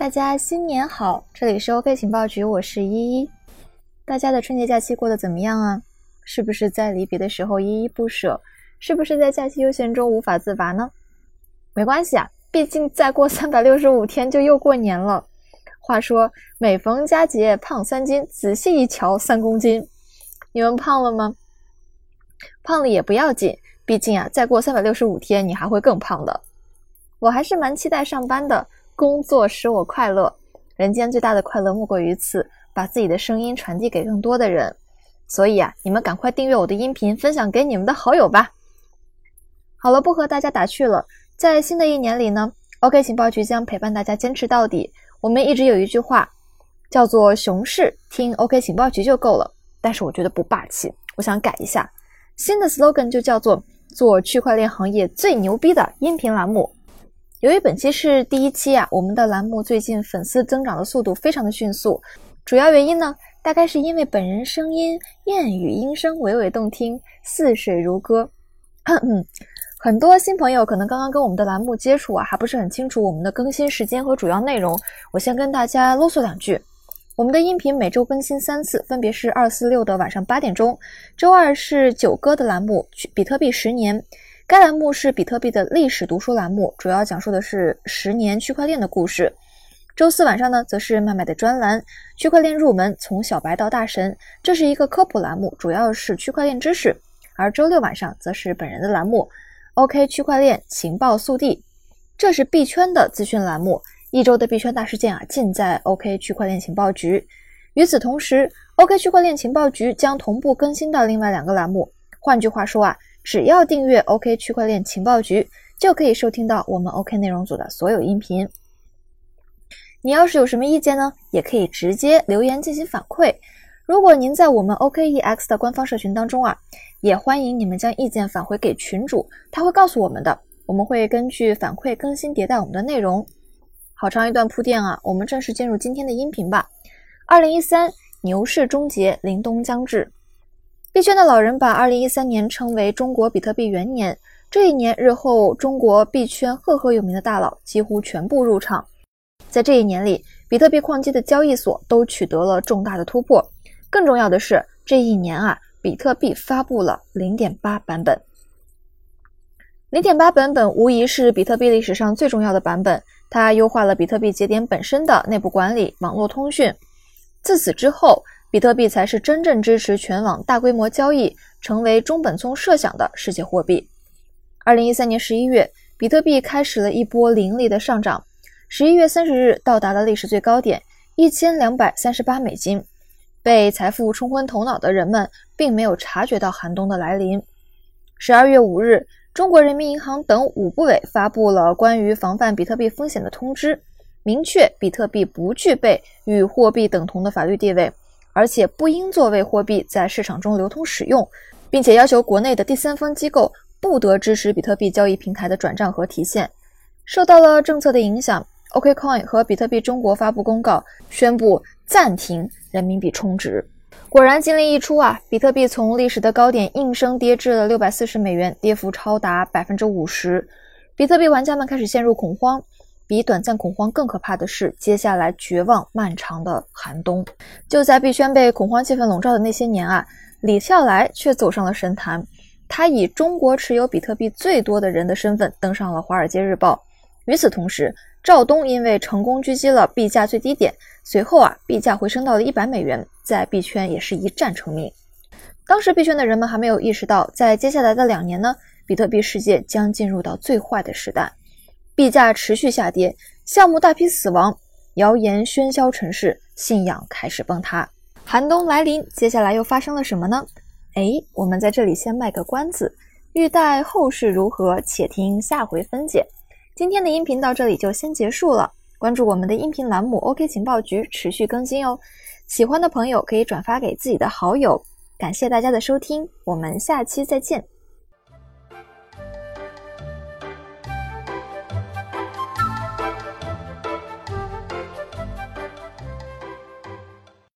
大家新年好，这里是 OK 情报局，我是依依。大家的春节假期过得怎么样啊？是不是在离别的时候依依不舍？是不是在假期悠闲中无法自拔呢？没关系啊，毕竟再过三百六十五天就又过年了。话说每逢佳节胖三斤，仔细一瞧三公斤。你们胖了吗？胖了也不要紧，毕竟啊，再过三百六十五天你还会更胖的。我还是蛮期待上班的。工作使我快乐，人间最大的快乐莫过于此，把自己的声音传递给更多的人。所以啊，你们赶快订阅我的音频，分享给你们的好友吧。好了，不和大家打趣了，在新的一年里呢，OK 情报局将陪伴大家坚持到底。我们一直有一句话，叫做“熊市听 OK 情报局就够了”，但是我觉得不霸气，我想改一下，新的 slogan 就叫做“做区块链行业最牛逼的音频栏目”。由于本期是第一期啊，我们的栏目最近粉丝增长的速度非常的迅速。主要原因呢，大概是因为本人声音燕语音声娓娓动听，似水如歌。很多新朋友可能刚刚跟我们的栏目接触啊，还不是很清楚我们的更新时间和主要内容。我先跟大家啰嗦两句：我们的音频每周更新三次，分别是二、四、六的晚上八点钟。周二是九哥的栏目《比特币十年》。该栏目是比特币的历史读书栏目，主要讲述的是十年区块链的故事。周四晚上呢，则是麦麦的专栏《区块链入门：从小白到大神》，这是一个科普栏目，主要是区块链知识。而周六晚上则是本人的栏目《OK 区块链情报速递》，这是币圈的资讯栏目，一周的币圈大事件啊，尽在 OK 区块链情报局。与此同时，OK 区块链情报局将同步更新到另外两个栏目。换句话说啊。只要订阅 OK 区块链情报局，就可以收听到我们 OK 内容组的所有音频。你要是有什么意见呢，也可以直接留言进行反馈。如果您在我们 OKEX 的官方社群当中啊，也欢迎你们将意见返回给群主，他会告诉我们的。我们会根据反馈更新迭代我们的内容。好长一段铺垫啊，我们正式进入今天的音频吧。二零一三牛市终结，凛冬将至。币圈的老人把2013年称为中国比特币元年。这一年，日后中国币圈赫赫有名的大佬几乎全部入场。在这一年里，比特币矿机的交易所都取得了重大的突破。更重要的是，这一年啊，比特币发布了0.8版本。0.8版本无疑是比特币历史上最重要的版本，它优化了比特币节点本身的内部管理、网络通讯。自此之后，比特币才是真正支持全网大规模交易，成为中本聪设想的世界货币。二零一三年十一月，比特币开始了一波凌厉的上涨，十一月三十日到达了历史最高点一千两百三十八美金。被财富冲昏头脑的人们并没有察觉到寒冬的来临。十二月五日，中国人民银行等五部委发布了关于防范比特币风险的通知，明确比特币不具备与货币等同的法律地位。而且不应作为货币在市场中流通使用，并且要求国内的第三方机构不得支持比特币交易平台的转账和提现。受到了政策的影响，OKCoin 和比特币中国发布公告，宣布暂停人民币充值。果然，禁令一出啊，比特币从历史的高点应声跌至了六百四十美元，跌幅超达百分之五十。比特币玩家们开始陷入恐慌。比短暂恐慌更可怕的是，接下来绝望漫长的寒冬。就在币圈被恐慌气氛笼罩的那些年啊，李笑来却走上了神坛。他以中国持有比特币最多的人的身份登上了《华尔街日报》。与此同时，赵东因为成功狙击了币价最低点，随后啊，币价回升到了一百美元，在币圈也是一战成名。当时币圈的人们还没有意识到，在接下来的两年呢，比特币世界将进入到最坏的时代。币价持续下跌，项目大批死亡，谣言喧嚣城市，信仰开始崩塌。寒冬来临，接下来又发生了什么呢？哎，我们在这里先卖个关子，欲待后事如何，且听下回分解。今天的音频到这里就先结束了，关注我们的音频栏目 OK 情报局，持续更新哦。喜欢的朋友可以转发给自己的好友。感谢大家的收听，我们下期再见。